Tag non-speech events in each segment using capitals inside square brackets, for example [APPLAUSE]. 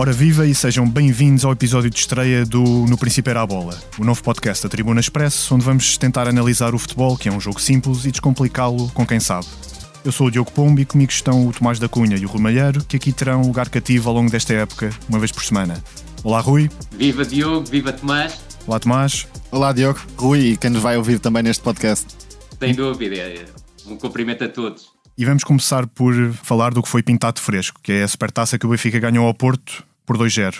Ora viva e sejam bem-vindos ao episódio de estreia do No Princípio Era a Bola, o novo podcast da Tribuna Express, onde vamos tentar analisar o futebol, que é um jogo simples, e descomplicá-lo com quem sabe. Eu sou o Diogo Pombo e comigo estão o Tomás da Cunha e o Rui Malheiro, que aqui terão lugar cativo ao longo desta época, uma vez por semana. Olá Rui. Viva Diogo, viva Tomás. Olá Tomás. Olá Diogo, Rui e quem nos vai ouvir também neste podcast. Sem dúvida, um cumprimento a todos. E vamos começar por falar do que foi pintado fresco, que é a supertaça que o Benfica ganhou ao Porto por 2-0.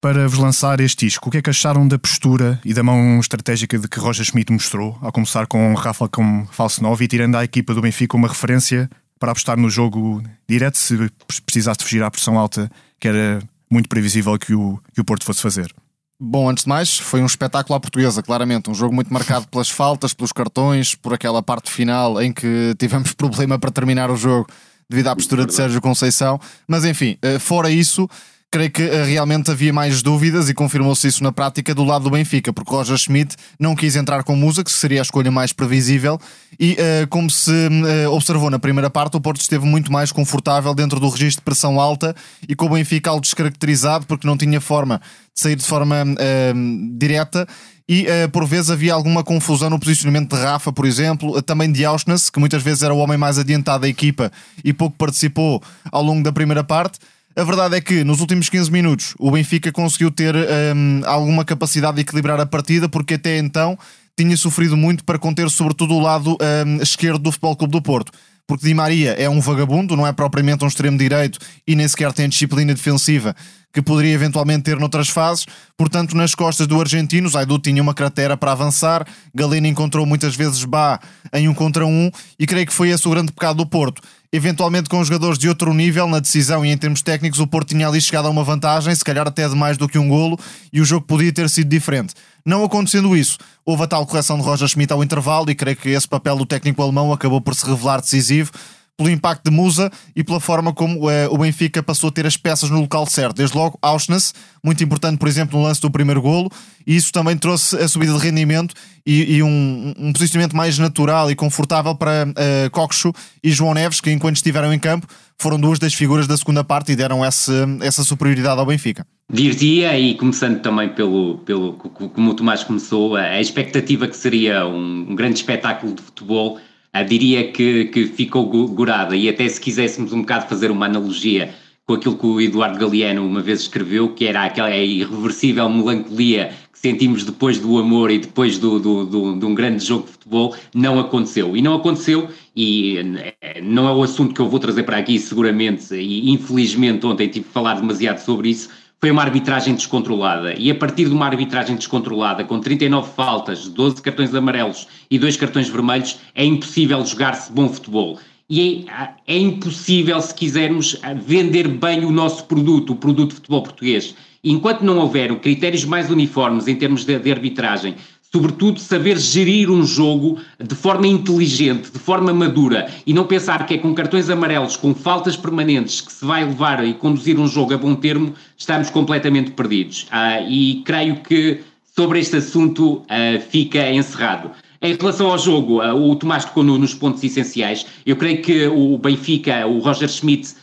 Para vos lançar este disco, o que é que acharam da postura e da mão estratégica de que Roger Schmidt mostrou, ao começar com Rafa como falso 9 e tirando à equipa do Benfica uma referência para apostar no jogo direto se precisasse fugir à pressão alta, que era muito previsível que o, que o Porto fosse fazer? Bom, antes de mais, foi um espetáculo à portuguesa, claramente. Um jogo muito marcado pelas faltas, pelos cartões, por aquela parte final em que tivemos [LAUGHS] problema para terminar o jogo devido à postura de Sérgio Conceição. Mas enfim, eh, fora isso, creio que eh, realmente havia mais dúvidas e confirmou-se isso na prática do lado do Benfica, porque Roger Schmidt não quis entrar com Musa, que seria a escolha mais previsível, e uh, como se uh, observou na primeira parte, o Porto esteve muito mais confortável dentro do registro de pressão alta e com o Benfica algo descaracterizado, porque não tinha forma de sair de forma uh, direta e uh, por vezes havia alguma confusão no posicionamento de Rafa, por exemplo, também de Auschwitz, que muitas vezes era o homem mais adiantado da equipa e pouco participou ao longo da primeira parte. A verdade é que nos últimos 15 minutos o Benfica conseguiu ter um, alguma capacidade de equilibrar a partida, porque até então tinha sofrido muito para conter, sobretudo, o lado um, esquerdo do Futebol Clube do Porto. Porque Di Maria é um vagabundo, não é propriamente um extremo direito e nem sequer tem disciplina defensiva que poderia eventualmente ter noutras fases. Portanto, nas costas do argentino, Zaidu tinha uma cratera para avançar, Galeno encontrou muitas vezes Bá em um contra um e creio que foi esse o grande pecado do Porto. Eventualmente, com jogadores de outro nível na decisão e em termos técnicos, o Porto tinha ali chegado a uma vantagem, se calhar até de mais do que um golo, e o jogo podia ter sido diferente. Não acontecendo isso, houve a tal correção de Roger Schmidt ao intervalo e creio que esse papel do técnico alemão acabou por se revelar decisivo pelo impacto de Musa e pela forma como uh, o Benfica passou a ter as peças no local certo. Desde logo, Auschwitz, muito importante, por exemplo, no lance do primeiro golo, e isso também trouxe a subida de rendimento e, e um, um, posicionamento mais natural e confortável para uh, Coxo e João Neves, que enquanto estiveram em campo, foram duas das figuras da segunda parte e deram essa, essa superioridade ao Benfica. Diria, e começando também pelo, pelo como o Tomás começou, a expectativa que seria um, um grande espetáculo de futebol ah, diria que, que ficou gorada e até se quiséssemos um bocado fazer uma analogia com aquilo que o Eduardo Galeano uma vez escreveu, que era aquela irreversível melancolia que sentimos depois do amor e depois do, do, do, de um grande jogo de futebol, não aconteceu. E não aconteceu, e eh, não é o assunto que eu vou trazer para aqui, seguramente, e infelizmente ontem tive que falar demasiado sobre isso, foi uma arbitragem descontrolada. E a partir de uma arbitragem descontrolada, com 39 faltas, 12 cartões amarelos e 2 cartões vermelhos, é impossível jogar-se bom futebol. E é, é, impossível, se quisermos, vender bem o nosso produto, o produto de futebol português. Enquanto não houver critérios mais uniformes em termos de, de arbitragem, sobretudo saber gerir um jogo de forma inteligente, de forma madura e não pensar que é com cartões amarelos, com faltas permanentes que se vai levar e conduzir um jogo a bom termo, estamos completamente perdidos. Ah, e creio que sobre este assunto ah, fica encerrado. Em relação ao jogo, ah, o Tomás tocou nos pontos essenciais. Eu creio que o Benfica, o Roger Schmidt,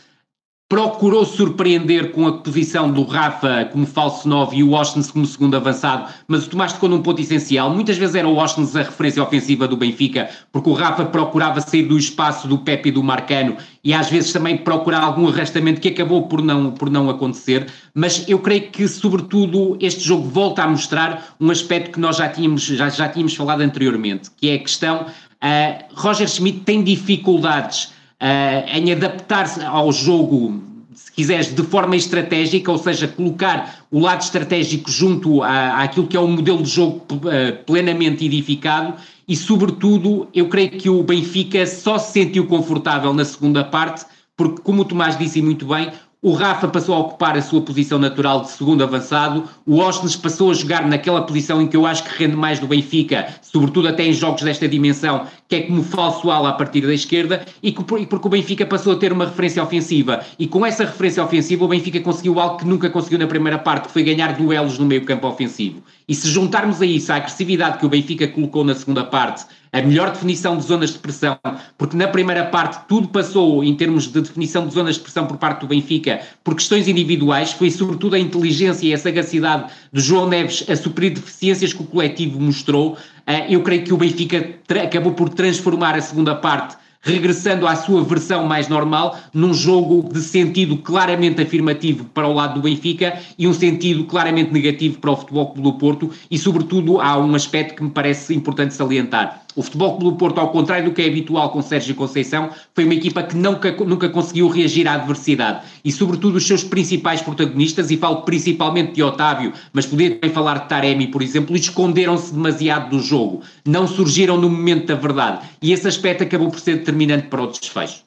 procurou surpreender com a posição do Rafa como falso 9 e o Washington como segundo avançado, mas o Tomás tocou num ponto essencial. Muitas vezes era o Washington a referência ofensiva do Benfica, porque o Rafa procurava sair do espaço do Pepe e do Marcano e às vezes também procurar algum arrastamento que acabou por não, por não acontecer. Mas eu creio que, sobretudo, este jogo volta a mostrar um aspecto que nós já tínhamos, já, já tínhamos falado anteriormente, que é a questão. Uh, Roger Schmidt tem dificuldades uh, em adaptar-se ao jogo, se quiseres, de forma estratégica, ou seja, colocar o lado estratégico junto à, àquilo que é o modelo de jogo uh, plenamente edificado e, sobretudo, eu creio que o Benfica só se sentiu confortável na segunda parte, porque, como o Tomás disse muito bem, o Rafa passou a ocupar a sua posição natural de segundo avançado. O Osnes passou a jogar naquela posição em que eu acho que rende mais do Benfica, sobretudo até em jogos desta dimensão, que é como falso ala a partir da esquerda, e porque o Benfica passou a ter uma referência ofensiva. E com essa referência ofensiva, o Benfica conseguiu algo que nunca conseguiu na primeira parte, que foi ganhar duelos no meio campo ofensivo. E se juntarmos a isso a agressividade que o Benfica colocou na segunda parte, a melhor definição de zonas de pressão, porque na primeira parte tudo passou em termos de definição de zonas de pressão por parte do Benfica por questões individuais, foi sobretudo a inteligência e a sagacidade de João Neves a suprir deficiências que o coletivo mostrou. Eh, eu creio que o Benfica acabou por transformar a segunda parte regressando à sua versão mais normal, num jogo de sentido claramente afirmativo para o lado do Benfica e um sentido claramente negativo para o Futebol Clube do Porto e, sobretudo, há um aspecto que me parece importante salientar. O Futebol Clube do Porto, ao contrário do que é habitual com Sérgio Conceição, foi uma equipa que nunca, nunca conseguiu reagir à adversidade. E, sobretudo, os seus principais protagonistas, e falo principalmente de Otávio, mas podia também falar de Taremi, por exemplo, esconderam-se demasiado do jogo. Não surgiram no momento da verdade. E esse aspecto acabou por ser determinante para o desfecho.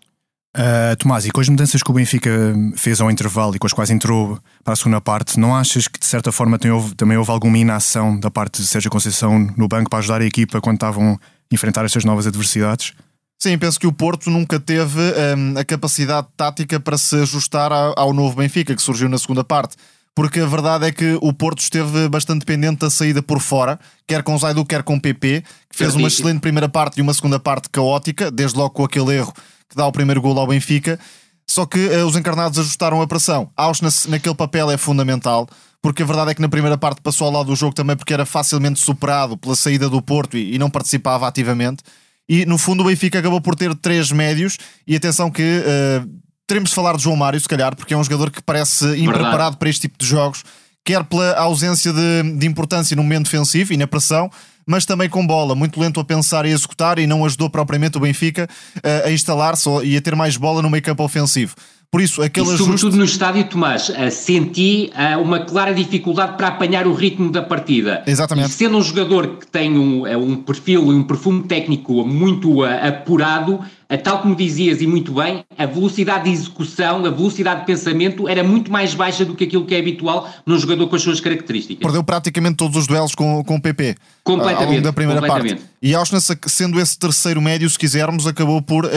Uh, Tomás, e com as mudanças que o Benfica fez ao intervalo e com as quais entrou para a segunda parte, não achas que de certa forma houve, também houve alguma inação da parte de Sérgio Conceição no banco para ajudar a equipa quando estavam enfrentar estas novas adversidades? Sim, penso que o Porto nunca teve um, a capacidade tática para se ajustar ao novo Benfica, que surgiu na segunda parte. Porque a verdade é que o Porto esteve bastante dependente da saída por fora, quer com Zaidu, quer com PP, que fez uma excelente primeira parte e uma segunda parte caótica, desde logo com aquele erro que dá o primeiro gol ao Benfica. Só que uh, os encarnados ajustaram a pressão. Auschwitz naquele papel é fundamental porque a verdade é que na primeira parte passou ao lado do jogo também porque era facilmente superado pela saída do Porto e, e não participava ativamente. E no fundo o Benfica acabou por ter três médios e atenção que uh, teremos de falar de João Mário, se calhar, porque é um jogador que parece impreparado Verdade. para este tipo de jogos, quer pela ausência de, de importância no momento defensivo e na pressão, mas também com bola, muito lento a pensar e executar e não ajudou propriamente o Benfica uh, a instalar-se e a ter mais bola no meio campo ofensivo. Por isso, aquele e, Sobretudo no estádio, Tomás, uh, senti uh, uma clara dificuldade para apanhar o ritmo da partida. Exatamente. E sendo um jogador que tem um, um perfil e um perfume técnico muito apurado, tal como dizias e muito bem, a velocidade de execução, a velocidade de pensamento era muito mais baixa do que aquilo que é habitual num jogador com as suas características. Perdeu praticamente todos os duelos com, com o PP completamente, ao longo da primeira parte. E Auschwitz, sendo esse terceiro médio, se quisermos, acabou por um,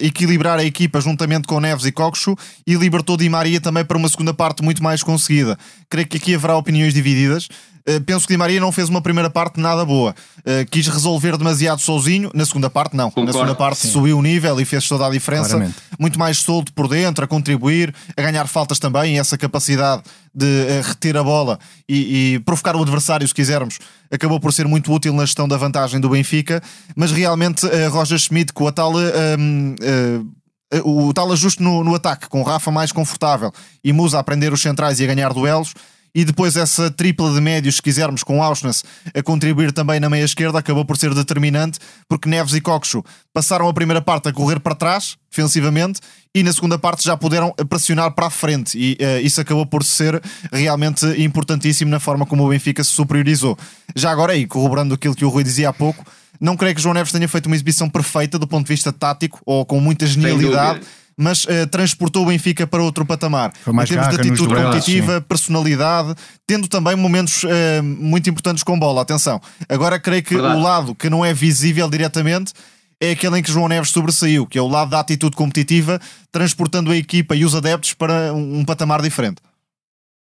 equilibrar a equipa juntamente com Neves e Coxo e libertou Di Maria também para uma segunda parte muito mais conseguida. Creio que aqui haverá opiniões divididas. Uh, penso que Di Maria não fez uma primeira parte nada boa. Uh, quis resolver demasiado sozinho. Na segunda parte, não. Concordo, Na segunda parte sim. subiu o nível e fez toda a diferença. Claramente. Muito mais solto por dentro, a contribuir, a ganhar faltas também. E essa capacidade de uh, reter a bola e, e, provocar o adversário, se quisermos, acabou por ser muito útil na gestão da vantagem do Benfica. Mas realmente, Roger Schmidt, com a tal. Ehm, o tal ajuste no, no ataque, com Rafa mais confortável e Musa a aprender os centrais e a ganhar duelos, e depois essa tripla de médios, se quisermos, com Auschwitz a contribuir também na meia esquerda, acabou por ser determinante, porque Neves e Coxo passaram a primeira parte a correr para trás, defensivamente, e na segunda parte já puderam pressionar para a frente, e uh, isso acabou por ser realmente importantíssimo na forma como o Benfica se superiorizou. Já agora, aí, corroborando aquilo que o Rui dizia há pouco, não creio que João Neves tenha feito uma exibição perfeita do ponto de vista tático ou com muita genialidade mas uh, transportou o Benfica para outro patamar. Foi mais em termos de atitude competitiva, sim. personalidade, tendo também momentos uh, muito importantes com bola. Atenção, agora creio que Verdade. o lado que não é visível diretamente é aquele em que João Neves sobressaiu, que é o lado da atitude competitiva, transportando a equipa e os adeptos para um, um patamar diferente.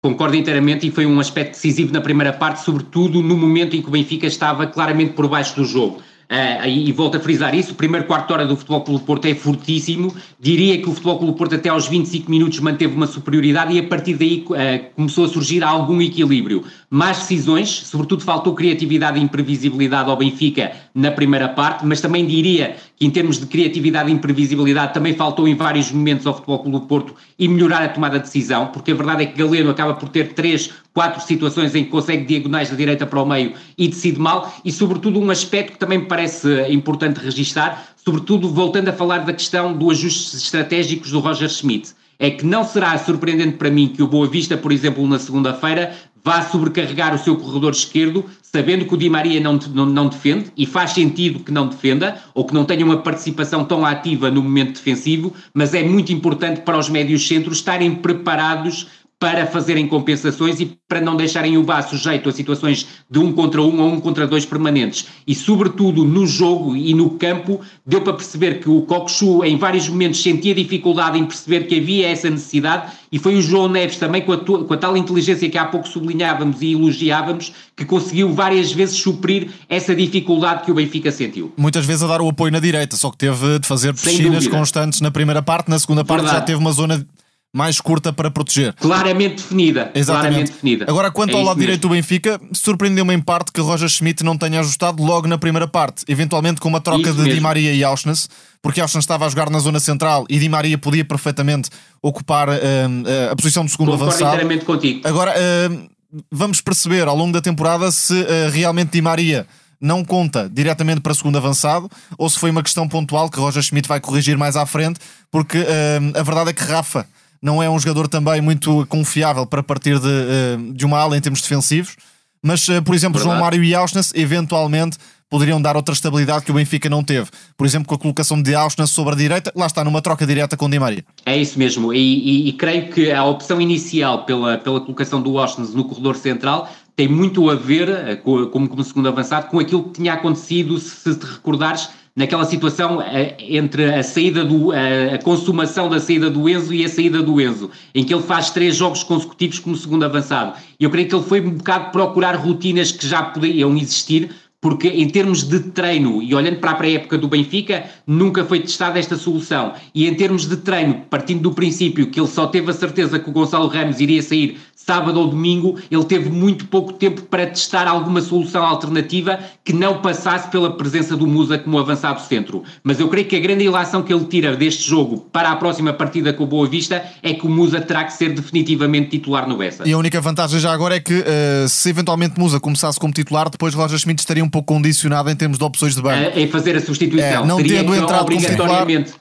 Concordo inteiramente e foi um aspecto decisivo na primeira parte, sobretudo no momento em que o Benfica estava claramente por baixo do jogo. Uh, e, volto a frisar isso, o primeiro quarto hora do Futebol Clube Porto é fortíssimo, diria que o Futebol Clube Porto até aos 25 minutos manteve uma superioridade e a partir daí uh, começou a surgir algum equilíbrio. Mais decisões, sobretudo faltou criatividade e imprevisibilidade ao Benfica na primeira parte, mas também diria que em termos de criatividade e imprevisibilidade também faltou em vários momentos ao Futebol Clube Porto e melhorar a tomada de decisão, porque a verdade é que Galeno acaba por ter três quatro situações em que consegue diagonais da direita para o meio e decide mal, e sobretudo um aspecto que também me parece importante registar, sobretudo voltando a falar da questão dos ajustes estratégicos do Roger Schmidt. É que não será surpreendente para mim que o Boa Vista, por exemplo, na segunda-feira, vá sobrecarregar o seu corredor esquerdo, sabendo que o Di Maria não, não, não, defende, e faz sentido que não defenda, ou que não tenha uma participação tão ativa no momento defensivo, mas é muito importante para os médios centros estarem preparados para fazerem compensações e para não deixarem o VAR sujeito a situações de um contra um ou um contra dois permanentes. E, sobretudo, no jogo e no campo, deu para perceber que o Cockchu, em vários momentos, sentia dificuldade em perceber que havia essa necessidade e foi o João Neves também, com a, com a tal inteligência que há pouco sublinhávamos e elogiávamos, que conseguiu várias vezes suprir essa dificuldade que o Benfica sentiu. Muitas vezes a dar o apoio na direita, só que teve de fazer piscinas constantes na primeira parte, na segunda parte Verdade. já teve uma zona mais curta para proteger. Claramente definida. Exatamente. Claramente definida. Agora, quanto é ao lado mesmo. direito do Benfica, surpreendeu-me em parte que Roger Schmidt não tenha ajustado logo na primeira parte, eventualmente com uma troca isso de mesmo. Di Maria e Auschwitz, porque Auschwitz estava a jogar na zona central e Di Maria podia perfeitamente ocupar uh, uh, a posição de segundo Concordo avançado. inteiramente contigo. Agora, uh, vamos perceber ao longo da temporada se realmente Di Maria não conta diretamente para segundo avançado ou se foi uma questão pontual que Roger Schmidt vai corrigir mais à frente, porque a verdade é que Rafa não é um jogador também muito confiável para partir de, eh, de uma ala em termos defensivos. Mas, eh, por exemplo, Verdade. João Mário e Auschwitz eventualmente poderiam dar outra estabilidade que o Benfica não teve. Por exemplo, com a colocação de Auschwitz sobre a direita, lá está, numa troca direta com Di Maria. É isso mesmo, e, e, e creio que a opção inicial pela, pela colocação do Auschwitz no corredor central tem muito a ver, eh, como, como segundo avançado, com aquilo que tinha acontecido, se te recordares, naquela situação eh, entre a saída do a, consumação da saída do Enzo e a saída do Enzo, em que ele faz três jogos consecutivos como segundo avançado. Eu creio que ele foi um bocado procurar rotinas que já podiam existir, porque em termos de treino, e olhando para a pré-época do Benfica, nunca foi testada esta solução. E em termos de treino, partindo do princípio que ele só teve a certeza que o Gonçalo Ramos iria sair sábado ou domingo, ele teve muito pouco tempo para testar alguma solução alternativa que não passasse pela presença do Musa como avançado centro. Mas eu creio que a grande ilação que ele tira deste jogo para a próxima partida com o Boa Vista é que o Musa terá que ser definitivamente titular no Bessa. E a única vantagem já agora é que uh, se eventualmente Musa começasse como titular, depois Roger Schmidt estaria um pouco condicionado em termos de opções de banco. Uh, em fazer a substituição. É, não Teria tendo entrado obrigatoriamente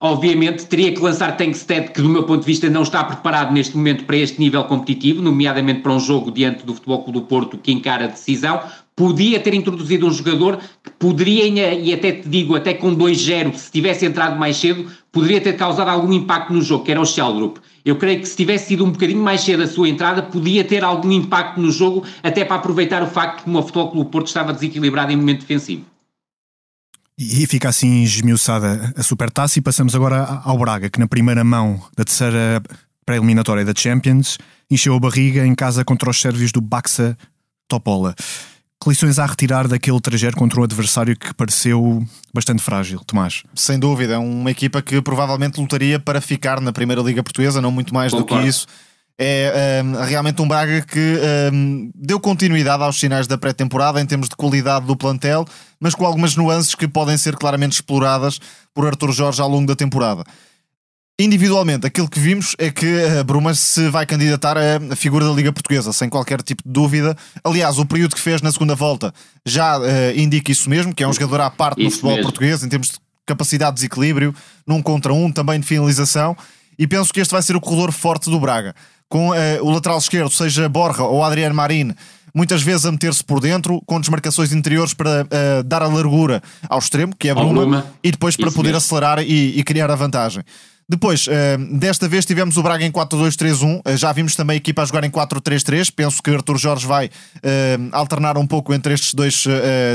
Obviamente teria que lançar Tankstead, que do meu ponto de vista não está preparado neste momento para este nível competitivo, nomeadamente para um jogo diante do Futebol Clube do Porto que encara a decisão. Podia ter introduzido um jogador que poderia, e até te digo, até com 2-0, se tivesse entrado mais cedo, poderia ter causado algum impacto no jogo, que era o Sheldrup. Eu creio que se tivesse sido um bocadinho mais cedo a sua entrada, podia ter algum impacto no jogo, até para aproveitar o facto que o Futebol Clube do Porto estava desequilibrado em momento defensivo. E fica assim esmiuçada a supertaça e passamos agora ao Braga, que na primeira mão da terceira pré-eliminatória da Champions encheu a barriga em casa contra os sérvios do Baxa Topola. Que lições há a retirar daquele trajeto contra um adversário que pareceu bastante frágil, Tomás? Sem dúvida, é uma equipa que provavelmente lutaria para ficar na Primeira Liga Portuguesa, não muito mais Concordo. do que isso é um, realmente um Braga que um, deu continuidade aos sinais da pré-temporada em termos de qualidade do plantel, mas com algumas nuances que podem ser claramente exploradas por Arthur Jorge ao longo da temporada. Individualmente, aquilo que vimos é que a Bruma se vai candidatar a figura da Liga Portuguesa, sem qualquer tipo de dúvida. Aliás, o período que fez na segunda volta já uh, indica isso mesmo, que é um jogador à parte no futebol mesmo. português, em termos de capacidade de desequilíbrio, num contra um, também de finalização. E penso que este vai ser o corredor forte do Braga com uh, o lateral esquerdo, seja Borja ou Adriano Marin, muitas vezes a meter-se por dentro, com desmarcações interiores para uh, dar a largura ao extremo, que é a Bruma, e depois para Isso poder mesmo. acelerar e, e criar a vantagem. Depois, uh, desta vez tivemos o Braga em 4-2-3-1, uh, já vimos também a equipa a jogar em 4-3-3. Penso que Arthur Jorge vai uh, alternar um pouco entre estes dois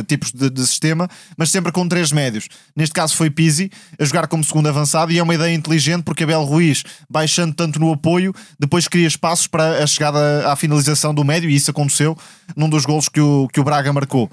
tipos de, de, sistema, mas sempre com três médios. Neste caso foi Pizzi a jogar como segundo avançado e é uma ideia inteligente porque Abel Ruiz, baixando tanto no apoio, depois cria espaços para a chegada à finalização do médio e isso aconteceu num dos golos que o, que o Braga marcou.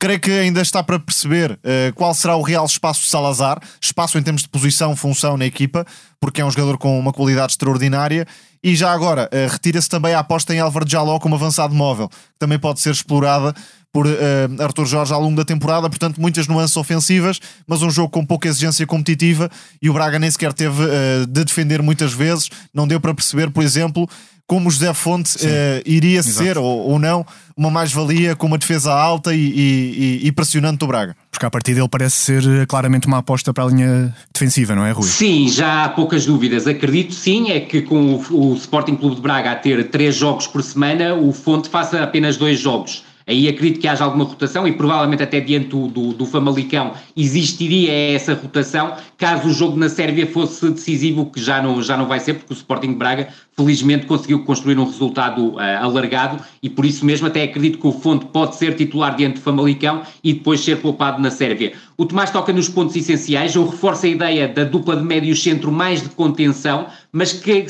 Creio que ainda está para perceber uh, qual será o real espaço de Salazar, espaço em termos de posição, função na equipa, porque é um jogador com uma qualidade extraordinária. E já agora, uh, retira-se também a aposta em Álvaro Jaló como avançado móvel, que também pode ser explorada por uh, Arthur Jorge ao longo da temporada. Portanto, muitas nuances ofensivas, mas um jogo com pouca exigência competitiva. E o Braga nem sequer teve de defender muitas vezes. Não deu para perceber, por exemplo, como José Fonte uh, iria Exato. ser ou, ou, não uma mais-valia com uma defesa alta e, e, e, pressionante do Braga. Porque a partir dele parece ser eh, claramente uma aposta para a linha defensiva, não é, Rui? Sim, já há poucas dúvidas. Acredito sim, é que com o, o Sporting Clube de Braga a ter três jogos por semana, o Fonte faça apenas dois jogos. Aí acredito que haja alguma rotação e provavelmente até diante do, do, do Famalicão existiria essa rotação caso o jogo na Sérvia fosse decisivo, que já não, já não vai ser, porque o Sporting Braga felizmente conseguiu construir um resultado uh, alargado e por isso mesmo até acredito que o Fonte pode ser titular diante do Famalicão e depois ser poupado na Sérvia. O Tomás toca nos pontos essenciais, eu reforço a ideia da dupla de médio centro mais de contenção, mas que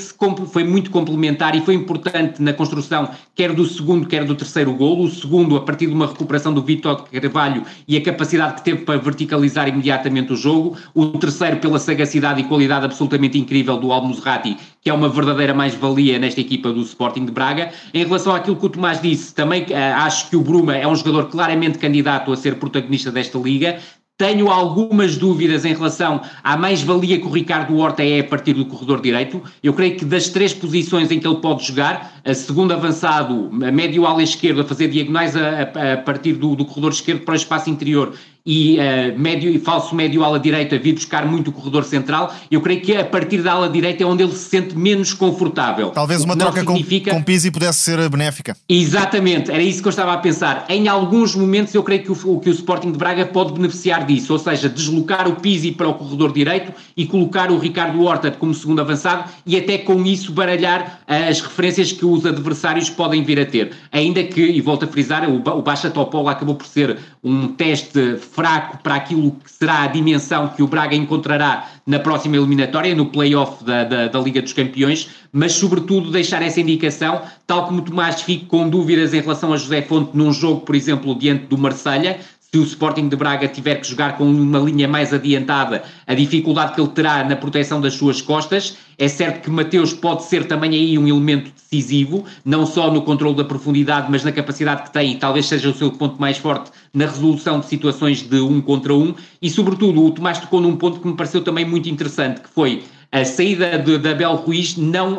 foi muito complementar e foi importante na construção quer do segundo, quer do terceiro golo. O segundo, a partir de uma recuperação do Vitor Carvalho e a capacidade que teve para verticalizar imediatamente o jogo. O terceiro, pela sagacidade e qualidade absolutamente incrível do Almuzrati, que é uma verdadeira mais-valia nesta equipa do Sporting de Braga. Em relação àquilo que o Tomás disse, também uh, acho que o Bruma é um jogador claramente candidato a ser protagonista desta liga. Tenho algumas dúvidas em relação à mais-valia que o Ricardo Horta é a partir do corredor direito. Eu creio que das três posições em que ele pode jogar, a segundo avançado, a médio ala esquerdo, a fazer diagonais a, a, a partir do, do corredor esquerdo para o espaço interior e uh, médio e falso médio ala direita vir buscar muito o corredor central, eu creio que a partir da ala direita é onde ele se sente menos confortável. Talvez uma troca significa... com, com Pizzi pudesse ser benéfica. Exatamente, era isso que eu estava a pensar. Em alguns momentos eu creio que o, que o Sporting de Braga pode beneficiar disso, ou seja, deslocar o Pizzi para o corredor direito e colocar o Ricardo Horta como segundo avançado e até com isso baralhar as referências que os adversários podem vir a ter. Ainda que, e volto a frisar, o, o Baixa Topola acabou por ser um teste fraco para aquilo que será a dimensão que o Braga encontrará na próxima eliminatória, no play-off da, da, da, Liga dos Campeões, mas sobretudo deixar essa indicação, tal como Tomás fico com dúvidas em relação a José Fonte num jogo, por exemplo, diante do Marselha se o Sporting de Braga tiver que jogar com uma linha mais adiantada, a dificuldade que ele terá na proteção das suas costas. É certo que Mateus pode ser também aí um elemento decisivo, não só no controle da profundidade, mas na capacidade que tem, e talvez seja o seu ponto mais forte na resolução de situações de um contra um. E, sobretudo, o Tomás tocou num ponto que me pareceu também muito interessante, que foi a saída de, de Abel Ruiz não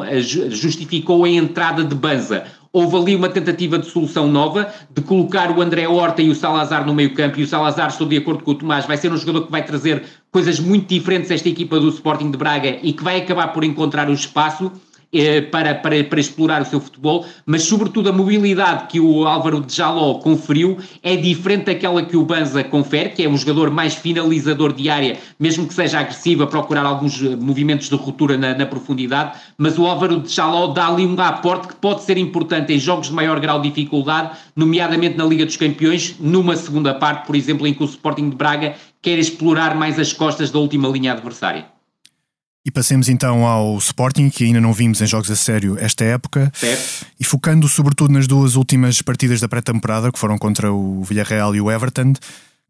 justificou a entrada de Banza houve ali uma tentativa de solução nova, de colocar o André Horta e o Salazar no meio campo, e o Salazar, estou de acordo com o Tomás, vai ser um jogador que vai trazer coisas muito diferentes a esta equipa do Sporting de Braga e que vai acabar por encontrar o espaço, eh, para, para, para explorar o seu futebol, mas sobretudo a mobilidade que o Álvaro de Jaló conferiu é diferente daquela que o Banza confere, que é um jogador mais finalizador de área, mesmo que seja agressivo a procurar alguns eh, movimentos de ruptura na, na profundidade, mas o Álvaro de Jaló dá ali um aporte que pode ser importante em jogos de maior grau de dificuldade, nomeadamente na Liga dos Campeões, numa segunda parte, por exemplo, em que o Sporting de Braga quer explorar mais as costas da última linha adversária. E passemos então ao Sporting, que ainda não vimos em jogos a sério esta época. Certo. E focando sobretudo nas duas últimas partidas da pré-temporada, que foram contra o Villarreal e o Everton,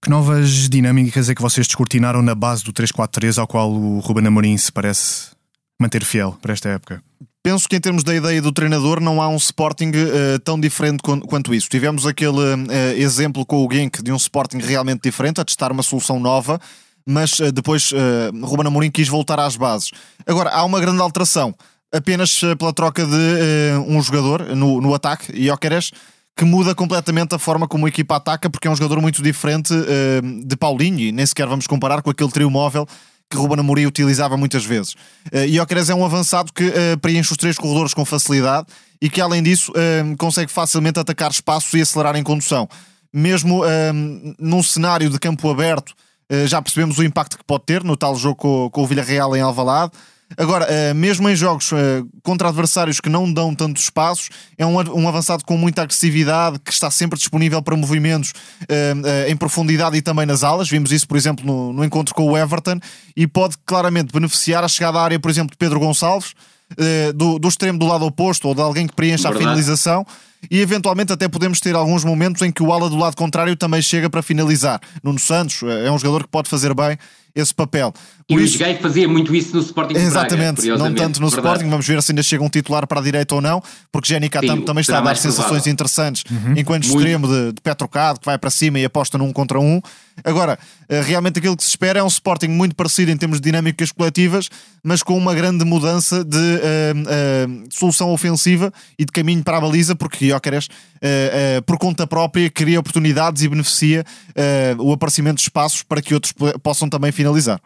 que novas dinâmicas é que vocês descortinaram na base do 3-4-3 ao qual o Ruben Amorim se parece manter fiel para esta época? Penso que em termos da ideia do treinador não há um Sporting uh, tão diferente quanto isso. Tivemos aquele uh, exemplo com o Genk de um Sporting realmente diferente, a testar uma solução nova mas uh, depois uh, Ruben Amorim quis voltar às bases. Agora, há uma grande alteração, apenas uh, pela troca de uh, um jogador no, no ataque, Ioqueres, que muda completamente a forma como a equipa ataca, porque é um jogador muito diferente de Paulinho, e nem sequer vamos comparar com aquele trio móvel que Ruben Amorim utilizava muitas vezes. Uh, Ioqueres é um avançado que preenche os três corredores com facilidade e que, além disso, consegue facilmente atacar espaços e acelerar em condução. Mesmo num cenário de campo aberto, eh, já percebemos o impacto que pode ter no tal jogo com, com o Villarreal em Alvalade. Agora, eh, mesmo em jogos eh, contra adversários que não dão tantos espaços, é um, um avançado com muita agressividade, que está sempre disponível para movimentos em profundidade e também nas alas. Vimos isso, por exemplo, no, no encontro com o Everton e pode claramente beneficiar a chegada à área, por exemplo, de Pedro Gonçalves, do, do extremo do lado oposto ou de alguém que preencha Verdade. a finalização e eventualmente até podemos ter alguns momentos em que o ala do lado contrário também chega para finalizar. Nuno Santos é um jogador que pode fazer bem esse papel. Por e isso... o Gai fazia muito isso no Sporting Exatamente, Braga, não tanto no verdade. Sporting, vamos ver se ainda chega um titular para a direita ou não, porque Jenny Catam também está a dar sensações provável. interessantes uhum. enquanto muito. extremo de, de Petrocado, que vai para cima e aposta num contra um. Agora, eh, realmente aquilo que se espera é um Sporting muito parecido em termos de dinâmicas coletivas, mas com uma grande mudança de uh, uh, solução ofensiva e de caminho para a baliza, porque Jóqueres, uh, por conta própria, cria oportunidades e beneficia o aparecimento de espaços para que outros possam também finalizar.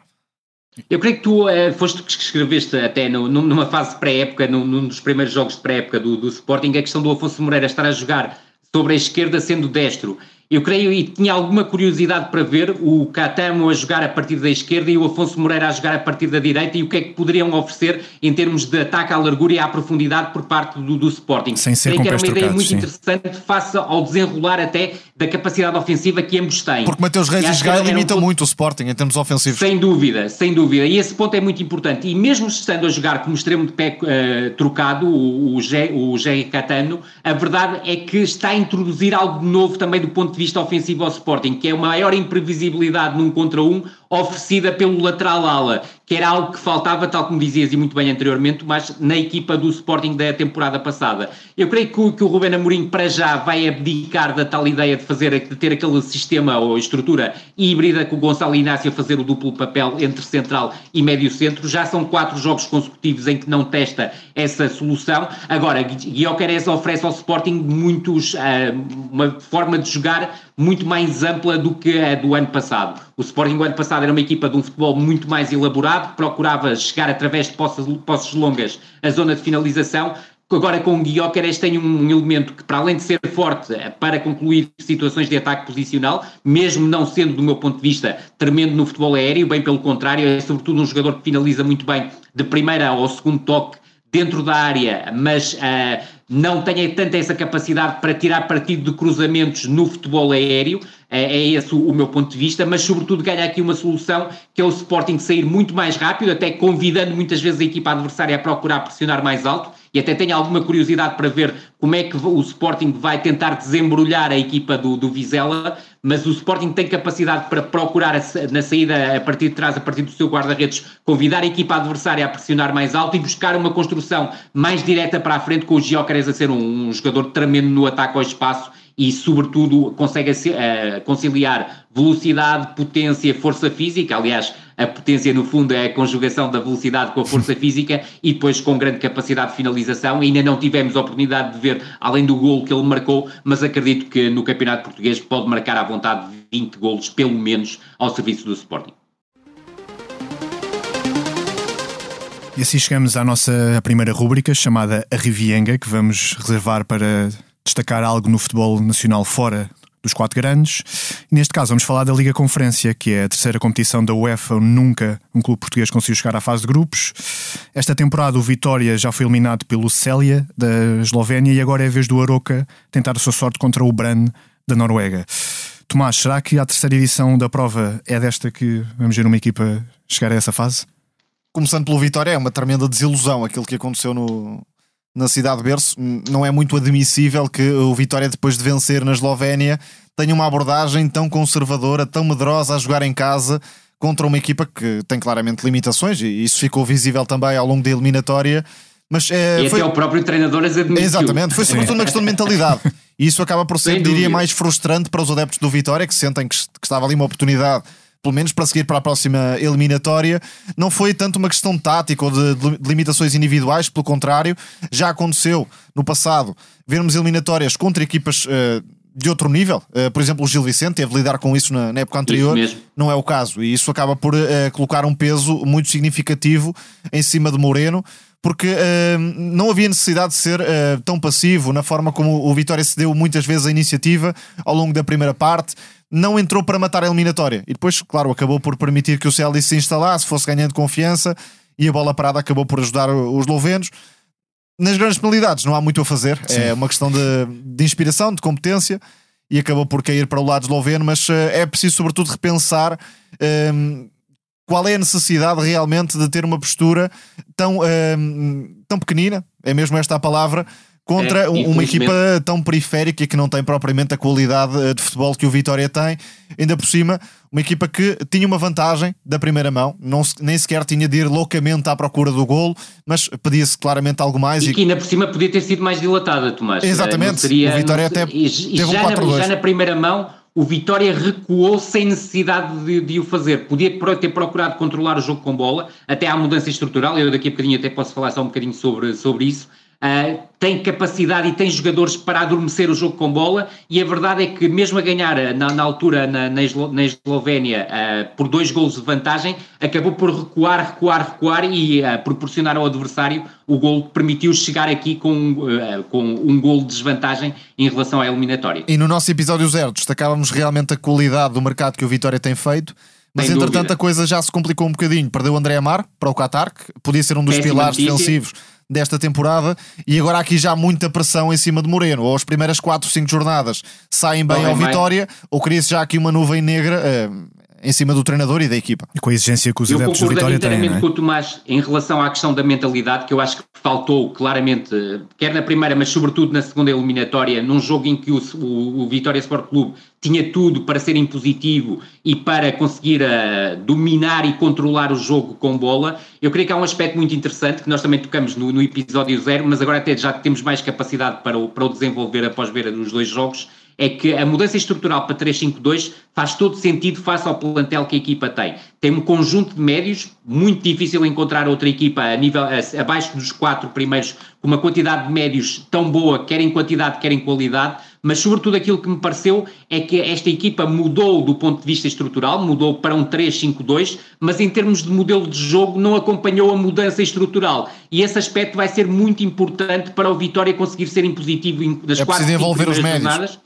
Eu creio que tu uh, foste que escreveste até no, numa fase pré-época, num, num, dos primeiros jogos de pré-época do, do Sporting, a questão do Afonso Moreira estar a jogar sobre a esquerda sendo destro. Eu creio e tinha alguma curiosidade para ver o Catamo a jogar a partir da esquerda e o Afonso Moreira a jogar a partir da direita e o que é que poderiam oferecer em termos de ataque à largura e à profundidade por parte do, do Sporting. Sem ser creio que era uma ideia muito sim. interessante face ao desenrolar até da capacidade ofensiva que ambos têm. Porque Mateus Reis e, e Gaia limitam um muito o Sporting em termos ofensivos. Sem dúvida, sem dúvida. E esse ponto é muito importante. E mesmo estando a jogar como extremo de pé uh, trocado, o, o, Gé, o Gé Catano, a verdade é que está a introduzir algo novo também do ponto de vista ofensivo ao Sporting, que é uma maior imprevisibilidade num contra um oferecida pelo lateral ala, que era algo que faltava, tal como dizias e muito bem anteriormente, mas na equipa do Sporting da temporada passada. Eu creio que o, que o Ruben Amorim para já vai abdicar da tal ideia de fazer, de ter aquele sistema ou estrutura híbrida com o Gonçalo Inácio a fazer o duplo papel entre central e médio centro. Já são quatro jogos consecutivos em que não testa essa solução. Agora, Guiocares oferece ao Sporting muitos, uh, uma forma de jogar muito mais ampla do que a do ano passado. O Sporting, o ano passado, era uma equipa de um futebol muito mais elaborado, que procurava chegar através de posses, longas à zona de finalização. Agora com o Guiocares tem um elemento que, para além de ser forte para concluir situações de ataque posicional, mesmo não sendo, do meu ponto de vista, tremendo no futebol aéreo, bem pelo contrário, é sobretudo um jogador que finaliza muito bem de primeira ao segundo toque dentro da área, mas uh, não tenha tanta essa capacidade para tirar partido de cruzamentos no futebol aéreo, é, é esse o, meu ponto de vista, mas sobretudo ganha aqui uma solução que é o Sporting sair muito mais rápido, até convidando muitas vezes a equipa adversária a procurar pressionar mais alto, e até tenho alguma curiosidade para ver como é que o Sporting vai tentar desembrulhar a equipa do, do Vizela, mas o Sporting tem capacidade para procurar a, na saída a partir de trás, a partir do seu guarda-redes, convidar a equipa adversária a pressionar mais alto e buscar uma construção mais direta para a frente, com o Giócares a ser um, um jogador tremendo no ataque ao espaço e, sobretudo, consegue uh, conciliar velocidade, potência, força física. Aliás, a potência, no fundo, é a conjugação da velocidade com a força [LAUGHS] física e depois com grande capacidade de finalização. Ainda não tivemos oportunidade de ver, além do golo que ele marcou, mas acredito que no Campeonato Português pode marcar à vontade 20 golos, pelo menos, ao serviço do Sporting. E assim chegamos à nossa primeira rúbrica, chamada A Rivienga, que vamos reservar para destacar algo no futebol nacional fora dos quatro grandes. Neste caso vamos falar da Liga Conferência, que é a terceira competição da UEFA, nunca um clube português conseguiu chegar à fase de grupos. Esta temporada o Vitória já foi eliminado pelo Célia, da Eslovénia, e agora é a vez do Aroca tentar a sua sorte contra o Brann, da Noruega. Tomás, será que a terceira edição da prova é desta que vamos ver uma equipa chegar a essa fase? Começando pelo Vitória, é uma tremenda desilusão aquilo que aconteceu no, na cidade de berço, não é muito admissível que o Vitória, depois de vencer na Eslovénia, tenha uma abordagem tão conservadora, tão medrosa a jogar em casa contra uma equipa que tem claramente limitações, e isso ficou visível também ao longo da eliminatória. Mas, é, e foi... até o próprio treinador as admitiu. Exatamente, foi sobretudo uma questão de mentalidade. [LAUGHS] E isso acaba por ser, diria, mais frustrante para os adeptos do Vitória, que sentem que, que estava ali uma oportunidade pelo menos para seguir para a próxima eliminatória, não foi tanto uma questão tática ou de, de limitações individuais, pelo contrário, já aconteceu no passado vermos eliminatórias contra equipas uh, de outro nível. Uh, por exemplo, o Gil Vicente teve de lidar com isso na, na época anterior. Não é o caso. E isso acaba por uh, colocar um peso muito significativo em cima de Moreno, porque uh, não havia necessidade de ser tão passivo na forma como o Vitória se deu muitas vezes a iniciativa ao longo da primeira parte não entrou para matar a eliminatória. E depois, claro, acabou por permitir que o Celtic se instalasse, fosse ganhando confiança e a bola parada acabou por ajudar os eslovenos. Nas grandes penalidades não há muito a fazer, Sim. é uma questão de, de inspiração, de competência e acabou por cair para o lado esloveno, mas uh, é preciso sobretudo repensar um, qual é a necessidade realmente de ter uma postura tão, um, ehm, tão pequenina, é mesmo esta a palavra, contra é, uma equipa tão periférica e que não tem propriamente a qualidade eh, de futebol que o Vitória tem. Ainda por cima, uma equipa que tinha uma vantagem da primeira mão, não, nem sequer tinha de ir loucamente à procura do golo, mas pedia-se claramente algo mais. E, e, que ainda por cima podia ter sido mais dilatada, Tomás. Exatamente, seria, o Vitória até e, teve já, um 4 na, já na primeira mão o Vitória recuou sem necessidade de, de, o fazer. Podia ter procurado controlar o jogo com bola, até à mudança estrutural. Eu daqui a bocadinho até posso falar só um bocadinho sobre, sobre isso Uh, tem capacidade e tem jogadores para adormecer o jogo com bola e a verdade é que mesmo a ganhar ah, na, na altura na, na, Eslo, na Eslovénia uh, por dois golos de vantagem, acabou por recuar, recuar, recuar e uh, proporcionar ao adversário o gol que permitiu chegar aqui com, com um gol de desvantagem em relação à eliminatória. E no nosso episódio zero destacávamos realmente a qualidade do mercado que o Vitória tem feito mas Sem entretanto dúvida. a coisa já se complicou um bocadinho. Perdeu o André Amar para o Qatar, que podia ser um dos Péssima pilares notícia. defensivos desta temporada e agora aqui já muita pressão em cima de Moreno. Ou as primeiras 4, 5 jornadas saem bem ao Vitória, ou cria-se já aqui uma nuvem negra uh, em cima do treinador e da equipa. E com a exigência que os Eu adeptos do Vitória têm. Eu concordo inteiramente com o Tomás em relação à questão da mentalidade, que eu acho que faltou claramente, quer na primeira, mas sobretudo na segunda eliminatória, num jogo em que o, o, o Vitória Sport Clube tinha tudo para ser impositivo e para conseguir uh, dominar e controlar o jogo com bola. Eu creio que há um aspecto muito interessante que nós também tocamos no, no episódio zero, mas agora até já temos mais capacidade para o, para o desenvolver após ver os dois jogos é que a mudança estrutural para 3-5-2 faz todo sentido face ao plantel que a equipa tem. Tem um conjunto de médios, muito difícil encontrar outra equipa a nível, a, abaixo dos quatro primeiros, com uma quantidade de médios tão boa, quer em quantidade, quer em qualidade, mas sobretudo aquilo que me pareceu é que esta equipa mudou do ponto de vista estrutural, mudou para um 3-5-2, mas em termos de modelo de jogo não acompanhou a mudança estrutural. E esse aspecto vai ser muito importante para o Vitória conseguir ser impositivo das é quatro envolver os médios. jornadas.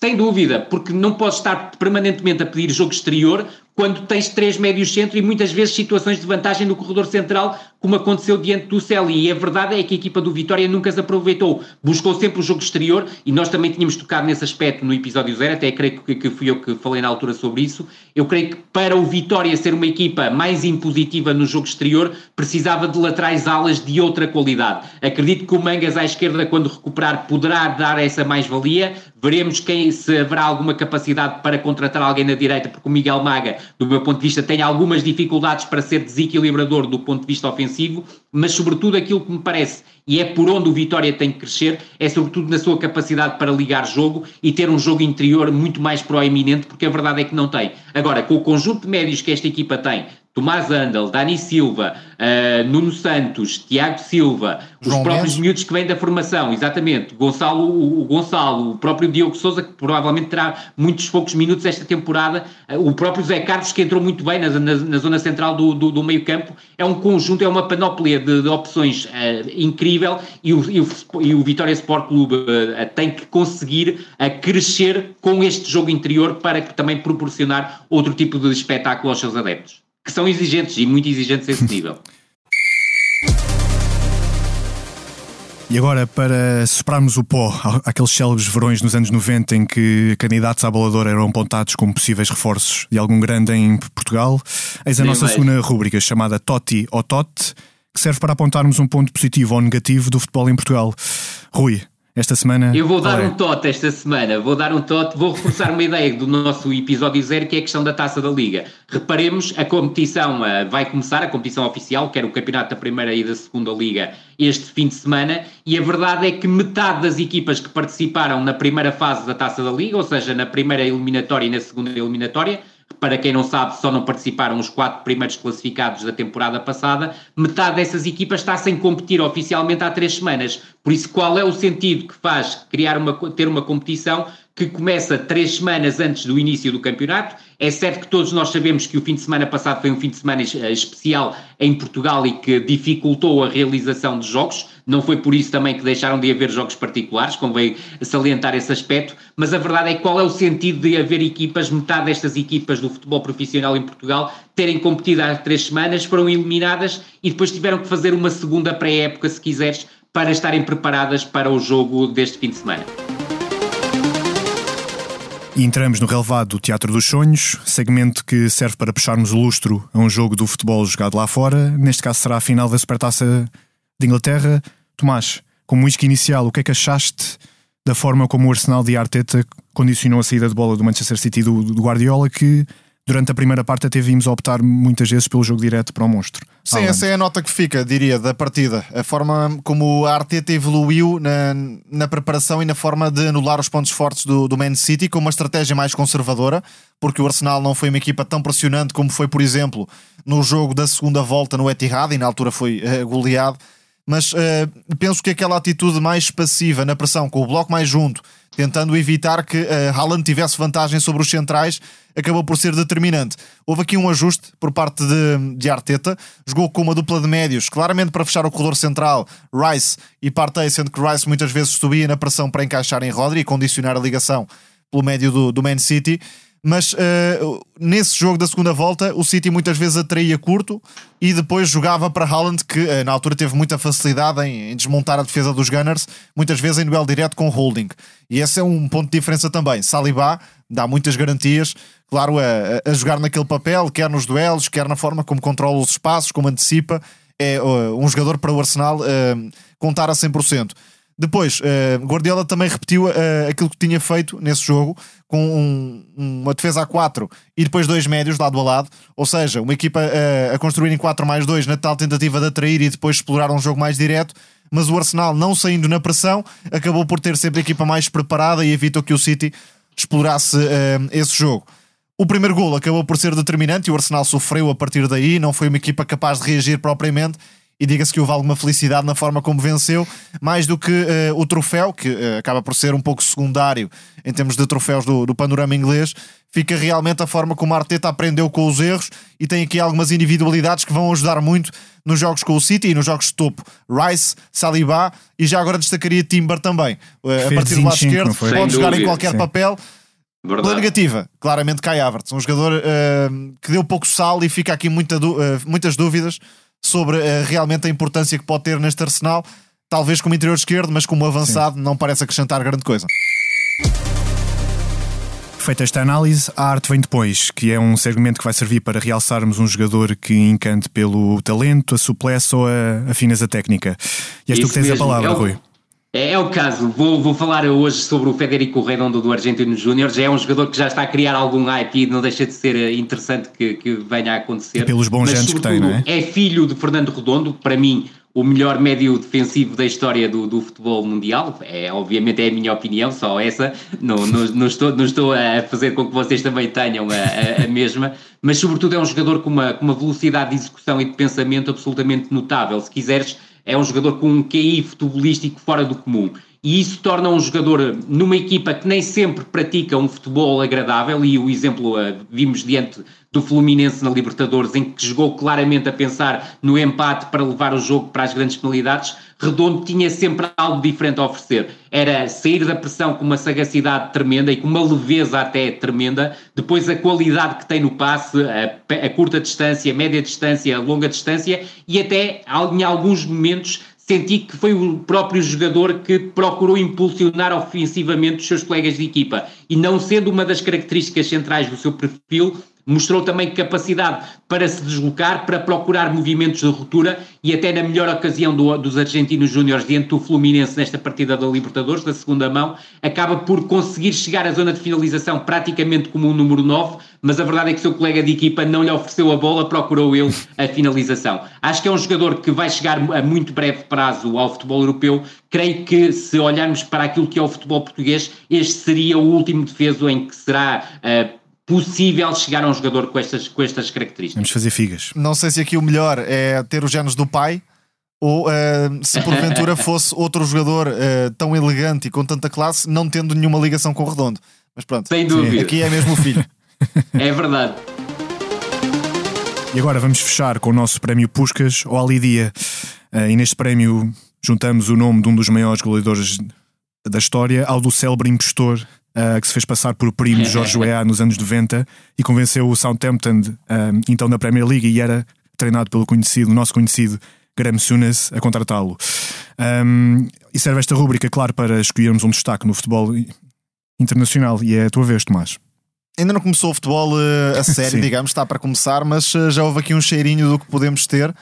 Sem dúvida, porque não podes estar permanentemente a pedir jogo exterior quando tens três médios centro e muitas vezes situações de vantagem no corredor central, como aconteceu diante do Celi. E a verdade é que a equipa do Vitória nunca se aproveitou. Buscou sempre o jogo exterior e nós também tínhamos tocado nesse aspecto no episódio zero, até creio que, que fui eu que falei na altura sobre isso. Eu creio que para o Vitória ser uma equipa mais impositiva no jogo exterior, precisava de laterais alas de outra qualidade. Acredito que o Mangas à esquerda, quando recuperar, poderá dar essa mais-valia. Veremos quem se haverá alguma capacidade para contratar alguém na direita, porque o Miguel Maga do meu ponto de vista, tem algumas dificuldades para ser desequilibrador do ponto de vista ofensivo, mas sobretudo aquilo que me parece, e é por onde o Vitória tem que crescer, é sobretudo na sua capacidade para ligar jogo e ter um jogo interior muito mais proeminente, porque a verdade é que não tem. Agora, com o conjunto de médios que esta equipa tem, Tomás Andel, Dani Silva, uh, Nuno Santos, Tiago Silva, João os próprios Mendes. miúdos que vêm da formação, exatamente, Gonçalo, o, o, Gonçalo, o próprio Diogo Souza, que provavelmente terá muitos poucos minutos esta temporada, uh, o próprio Zé Carlos, que entrou muito bem na, na, na zona central do, do, do, meio campo, é um conjunto, é uma panóplia de, de opções uh, incrível. E o, e o, e o Vitória Sport Clube tem que conseguir crescer com este jogo interior para também proporcionar outro tipo de espetáculo aos seus adeptos que são exigentes e muito exigentes a esse [LAUGHS] nível. E agora, para superarmos o pó, aqueles célebres verões nos anos 90 em que candidatos à boladora eram apontados como possíveis reforços de algum grande em Portugal, eis a Nem nossa mais. segunda rúbrica chamada Totti ou Tote, que serve para apontarmos um ponto positivo ou negativo do futebol em Portugal. Rui, esta semana? Eu vou dar é? um tote esta semana, vou dar um tote, vou reforçar uma ideia do nosso episódio zero, que é a questão da taça da Liga. Reparemos, a competição uh, vai começar, a competição oficial, que era o campeonato da primeira e da segunda Liga, este fim de semana, e a verdade é que metade das equipas que participaram na primeira fase da taça da Liga, ou seja, na primeira eliminatória e na segunda eliminatória, para quem não sabe, só não participaram os quatro primeiros classificados da temporada passada. Metade dessas equipas está sem competir oficialmente há três semanas. Por isso, qual é o sentido que faz criar uma, ter uma competição que começa três semanas antes do início do campeonato. É certo que todos nós sabemos que o fim de semana passado foi um fim de semana especial em Portugal e que dificultou a realização de jogos. Não foi por isso também que deixaram de haver jogos particulares, convém salientar esse aspecto, mas a verdade é qual é o sentido de haver equipas, metade destas equipas do futebol profissional em Portugal terem competido há três semanas, foram eliminadas e depois tiveram que fazer uma segunda pré-época, se quiseres, para estarem preparadas para o jogo deste fim de semana. E entramos no relevado do Teatro dos Sonhos, segmento que serve para puxarmos o lustro a um jogo do futebol jogado lá fora. Neste caso será a final da Supertaça de Inglaterra. Tomás, como isca inicial, o que é que achaste da forma como o Arsenal de Arteta condicionou a saída de bola do Manchester City do, do Guardiola, que durante a primeira parte até vimos optar muitas vezes pelo jogo direto para o monstro. Sim, essa é a nota que fica, diria, da partida. A forma como a Arteta evoluiu na, na preparação e na forma de anular os pontos fortes do, do Man City com uma estratégia mais conservadora, porque o Arsenal não foi uma equipa tão pressionante como foi, por exemplo, no jogo da segunda volta no Etihad, e na altura foi uh, goleado mas uh, penso que aquela atitude mais passiva na pressão, com o bloco mais junto, tentando evitar que uh, Haaland tivesse vantagem sobre os centrais, acabou por ser determinante. Houve aqui um ajuste por parte de, de Arteta, jogou com uma dupla de médios, claramente para fechar o corredor central, Rice e Partey, sendo que Rice muitas vezes subia na pressão para encaixar em Rodri e condicionar a ligação pelo médio do, do Man City mas uh, nesse jogo da segunda volta o City muitas vezes atraía curto e depois jogava para Haaland que uh, na altura teve muita facilidade em, em, desmontar a defesa dos Gunners, muitas vezes em duelo direto com holding. E esse é um ponto de diferença também, Saliba dá muitas garantias claro, a, a jogar naquele papel, quer nos duelos quer na forma como controla os espaços, como antecipa. É uh, um jogador para o Arsenal contar a 100% depois, uh, Guardiola também repetiu uh, aquilo que tinha feito nesse jogo, com um, uma defesa a 4 e depois dois médios lado a lado, ou seja, uma equipa uh, a construir em 4 mais 2 na tal tentativa de atrair e depois explorar um jogo mais direto. Mas o Arsenal, não saindo na pressão, acabou por ter sempre a equipa mais preparada e evitou que o City explorasse esse jogo. O primeiro gol acabou por ser determinante e o Arsenal sofreu a partir daí, não foi uma equipa capaz de reagir propriamente e diga-se que houve alguma felicidade na forma como venceu, mais do que uh, o troféu, que uh, acaba por ser um pouco secundário em termos de troféus do, do panorama inglês, fica realmente a forma como a Arteta aprendeu com os erros e tem aqui algumas individualidades que vão ajudar muito nos jogos com o City e nos jogos de topo. Rice, Saliba e já agora destacaria Timber também. Uh, a partir do lado esquerdo, pode jogar em qualquer sim. papel. Verdade. Pela negativa, claramente Kai Havertz, um jogador que deu pouco sal e fica aqui muita, muitas dúvidas sobre uh, realmente a importância que pode ter neste arsenal, talvez como interior esquerdo, mas como avançado Sim. não parece acrescentar grande coisa. Feita esta análise, a arte vem depois, que é um segmento que vai servir para realçarmos um jogador que encante pelo talento, a suplesse ou a, a fineza técnica. E és tu que tens mesmo. a palavra, é o, Rui. É, é, o caso. Vou, vou falar hoje sobre o Federico Redondo do Argentino Júnior. Já é um jogador que já está a criar algum hype e não deixa de ser eh, interessante que, que venha a acontecer. E pelos bons anos que tem, não é? É filho de Fernando Redondo, para mim, o melhor médio defensivo da história do, do futebol mundial. É, obviamente é a minha opinião, só essa. Não, não, não, estou, não estou a fazer com que vocês também tenham a, a, a mesma, mas sobretudo é um jogador com uma, com uma velocidade de execução e de pensamento absolutamente notável. Se quiseres é um jogador com um QI futebolístico fora do comum. E isso torna um jogador numa equipa que nem sempre pratica um futebol agradável, e o exemplo uh, vimos diante do Fluminense na Libertadores, em que jogou claramente a pensar no empate para levar o jogo para as grandes penalidades, Redondo tinha sempre algo diferente a oferecer. Era sair da pressão com uma sagacidade tremenda e com uma leveza até tremenda, depois a qualidade que tem no passe, a, a curta distância, a média distância, a longa distância e até em alguns momentos senti que foi o próprio jogador que procurou impulsionar ofensivamente os seus colegas de equipa e não sendo uma das características centrais do seu perfil, Mostrou também capacidade para se deslocar, para procurar movimentos de ruptura e até na melhor ocasião do, dos argentinos júniores diante do Fluminense nesta partida da Libertadores, da segunda mão, acaba por conseguir chegar à zona de finalização praticamente como um número 9, mas a verdade é que o seu colega de equipa não lhe ofereceu a bola, procurou ele a finalização. Acho que é um jogador que vai chegar a muito breve prazo ao futebol europeu. Creio que se olharmos para aquilo que é o futebol português, este seria o último defeso em que será uh, possível chegar a um jogador com estas, com estas características. Vamos fazer figas. Não sei se aqui o melhor é ter os genes do pai ou uh, se porventura [LAUGHS] fosse outro jogador uh, tão elegante e com tanta classe, não tendo nenhuma ligação com o Redondo. Mas pronto, Sem dúvida. aqui é mesmo o filho. [LAUGHS] é verdade. E agora vamos fechar com o nosso prémio Puscas ao Ali Dia. Uh, e neste prémio juntamos o nome de um dos maiores goleadores da história ao do célebre impostor uh, que se fez passar por primo de Jorge [LAUGHS] Weah nos anos 90 e convenceu o Southampton, uh, então da Premier League, e era treinado pelo conhecido, nosso conhecido Graham Souness, a contratá-lo. Um, e serve esta rúbrica, claro, para escolhermos um destaque no futebol internacional. E é a tua vez, Tomás. Ainda não começou o futebol uh, a [LAUGHS] sério, digamos, está para começar, mas uh, já houve aqui um cheirinho do que podemos ter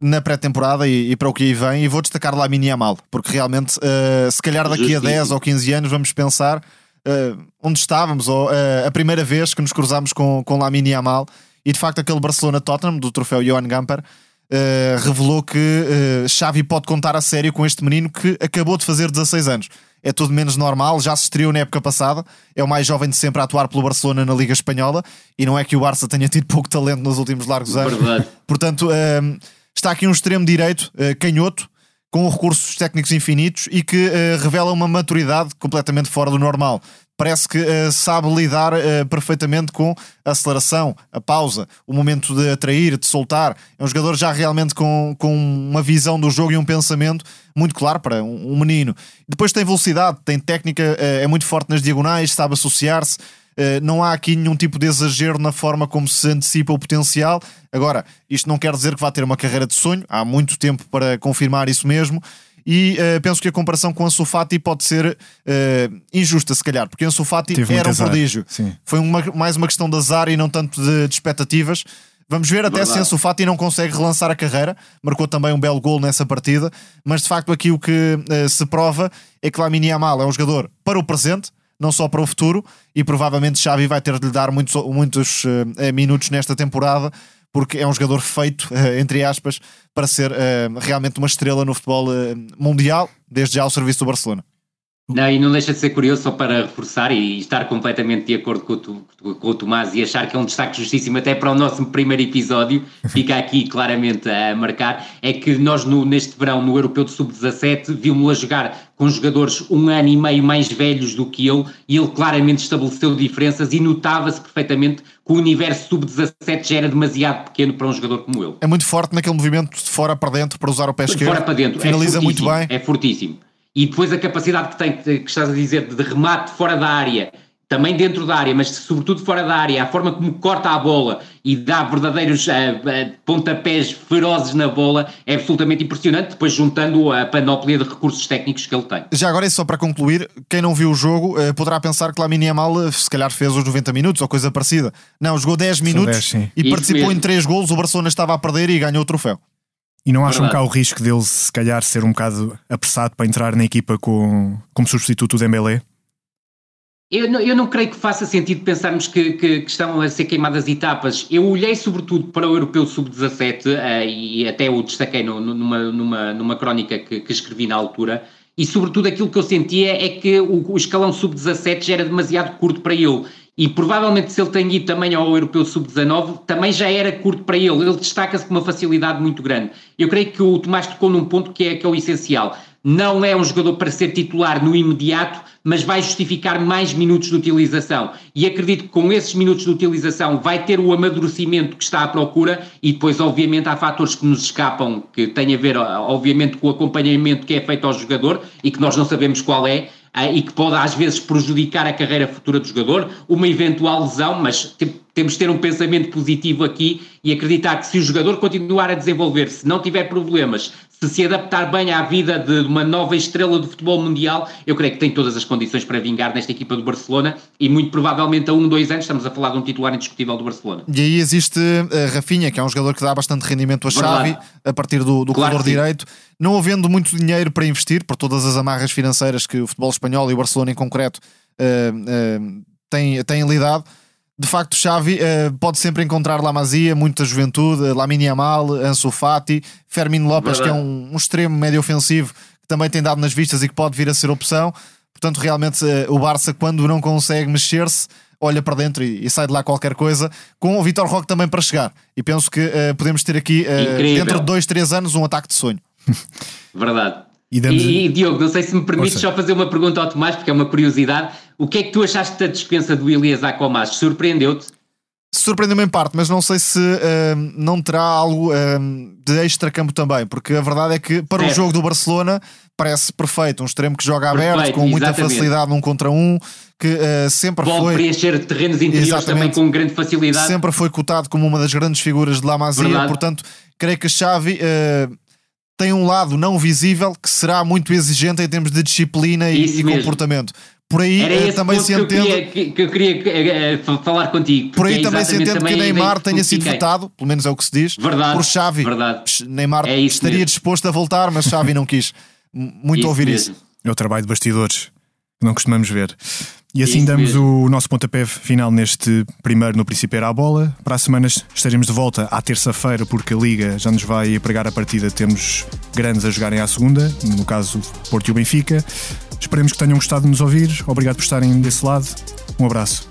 na pré-temporada e, e, para o que aí vem. E vou destacar lá a Yamal, porque realmente, uh, se calhar daqui a 10 ou 15 anos, vamos pensar uh, onde estávamos, ou uh, a primeira vez que nos cruzámos com, com Lamine Yamal, e de facto aquele Barcelona-Tottenham do troféu Johan Gamper uh, revelou que Xavi pode contar a sério com este menino que acabou de fazer 16 anos. É tudo menos normal, já se estreou na época passada, é o mais jovem de sempre a atuar pelo Barcelona na Liga Espanhola, e não é que o Barça tenha tido pouco talento nos últimos largos anos. Verdade. Portanto, está aqui um extremo direito, canhoto, com recursos técnicos infinitos e que uh, revela uma maturidade completamente fora do normal. Parece que uh, sabe lidar uh, perfeitamente com a aceleração, a pausa, o momento de atrair, de soltar. É um jogador já realmente com, com uma visão do jogo e um pensamento muito claro para um, um menino. Depois tem velocidade, tem técnica, é muito forte nas diagonais, sabe associar-se. Não há aqui nenhum tipo de exagero na forma como se antecipa o potencial. Agora, isto não quer dizer que vá ter uma carreira de sonho, há muito tempo para confirmar isso mesmo e uh, penso que a comparação com a Fati pode ser uh, injusta, se calhar, porque a Fati era um prodígio. Sim. Foi uma, mais uma questão de azar e não tanto de, de expectativas. Vamos ver até Verdade. se Ansu Fati não consegue relançar a carreira. Marcou também um belo gol nessa partida. Mas de facto aqui o que uh, se prova é que Lamine Yamal é um jogador para o presente, não só para o futuro. E provavelmente Xavi vai ter de lhe dar muitos, muitos uh, minutos nesta temporada porque é um jogador feito, eh, entre aspas, para ser realmente uma estrela no futebol mundial, desde já ao serviço do Barcelona. Não, e não deixa de ser curioso, só para reforçar e estar completamente de acordo com o, com o Tomás e achar que é um destaque justíssimo até para o nosso primeiro episódio, [LAUGHS] fica aqui claramente a marcar, é que nós no, neste verão no Europeu de Sub-17 vimos-lo a jogar com jogadores um ano e meio mais velhos do que ele e ele claramente estabeleceu diferenças e notava-se perfeitamente que o universo Sub-17 já era demasiado pequeno para um jogador como ele. É muito forte naquele movimento de fora para dentro para usar o pé esquerdo. De fora para dentro. Finaliza é muito bem. É fortíssimo e depois a capacidade que tem, que estás a dizer, de remate fora da área, também dentro da área, mas sobretudo fora da área, a forma como corta a bola e dá verdadeiros uh, uh, pontapés ferozes na bola é absolutamente impressionante, depois juntando a panóplia de recursos técnicos que ele tem. Já agora, e só para concluir, quem não viu o jogo uh, poderá pensar que Lamine Yamal se calhar fez os 90 minutos ou coisa parecida. Não, jogou 10 minutos 10, e Isso participou mesmo. em 3 golos, o Barcelona estava a perder e ganhou o troféu. E não acham Verdade. que há o risco dele, se calhar, ser um bocado apressado para entrar na equipa com, como substituto do Dembélé? Eu não, eu não creio que faça sentido pensarmos que, que, que, estão a ser queimadas etapas. Eu olhei sobretudo para o Europeu Sub-17 uh, e até o destaquei no, numa, numa, numa crónica que, que, escrevi na altura e sobretudo aquilo que eu sentia é que o, o escalão Sub-17 já era demasiado curto para ele e provavelmente se ele tem ido também ao Europeu Sub-19, também já era curto para ele. Ele destaca-se com uma facilidade muito grande. Eu creio que o Tomás tocou num ponto que é, que é o essencial. Não é um jogador para ser titular no imediato, mas vai justificar mais minutos de utilização. E acredito que com esses minutos de utilização vai ter o amadurecimento que está à procura e depois, obviamente, há fatores que nos escapam, que têm a ver, obviamente, com o acompanhamento que é feito ao jogador e que nós não sabemos qual é, e que pode às vezes prejudicar a carreira futura do jogador, uma eventual lesão, mas temos de ter um pensamento positivo aqui e acreditar que se o jogador continuar a desenvolver-se, não tiver problemas, se se adaptar bem à vida de uma nova estrela do futebol mundial, eu creio que tem todas as condições para vingar nesta equipa do Barcelona e muito provavelmente a um, dois anos estamos a falar de um titular indiscutível do Barcelona. E aí existe uh, Rafinha, que é um jogador que dá bastante rendimento a Xavi a partir do, do claro corredor direito, não havendo muito dinheiro para investir por todas as amarras financeiras que o futebol espanhol e o Barcelona em concreto uh, uh, têm, têm lidado de facto, Xavi uh, pode sempre encontrar La Masia, muita juventude, Lamine Yamal, Ansu Fati, Fermin Lopes, Verdade. que é um, um, extremo médio ofensivo que também tem dado nas vistas e que pode vir a ser opção. Portanto, realmente, uh, o Barça, quando não consegue mexer-se, olha para dentro e, e, sai de lá qualquer coisa, com o Vitor Roque também para chegar. E penso que uh, podemos ter aqui, dentro de dois, três anos, um ataque de sonho. Verdade. E, damos... e, Diogo, não sei se me permites só fazer uma pergunta ao Tomás, porque é uma curiosidade. O que é que tu achaste da dispensa do Elias Acomas? Surpreendeu-te? Surpreendeu-me em parte, mas não sei se uh, não terá algo uh, de extra-campo também, porque a verdade é que para certo. o jogo do Barcelona parece perfeito. Um extremo que joga perfeito, aberto, com muita exatamente. facilidade num contra um, que uh, sempre Pode foi. preencher terrenos interiores também com grande facilidade. Sempre foi cotado como uma das grandes figuras de La Masia, portanto, creio que a Xavi tem um lado não visível que será muito exigente em termos de disciplina e, e comportamento. Por aí Era também se entende. Que eu queria, que eu queria uh, falar contigo. Por aí é também se entende também que Neymar tenha sido votado, pelo menos é o que se diz, verdade, por Xavi. Verdade. Neymar é estaria mesmo. disposto a voltar, mas Xavi não quis. Muito isso ouvir mesmo. isso. É o trabalho de bastidores que não costumamos ver. E assim damos o nosso pontapé final neste primeiro no Principeiro à Bola. Para a semana estaremos de volta à terça-feira, porque a Liga já nos vai pregar a partida. Temos grandes a jogarem à segunda, no caso Porto e o Benfica. Esperemos que tenham gostado de nos ouvir. Obrigado por estarem desse lado. Um abraço.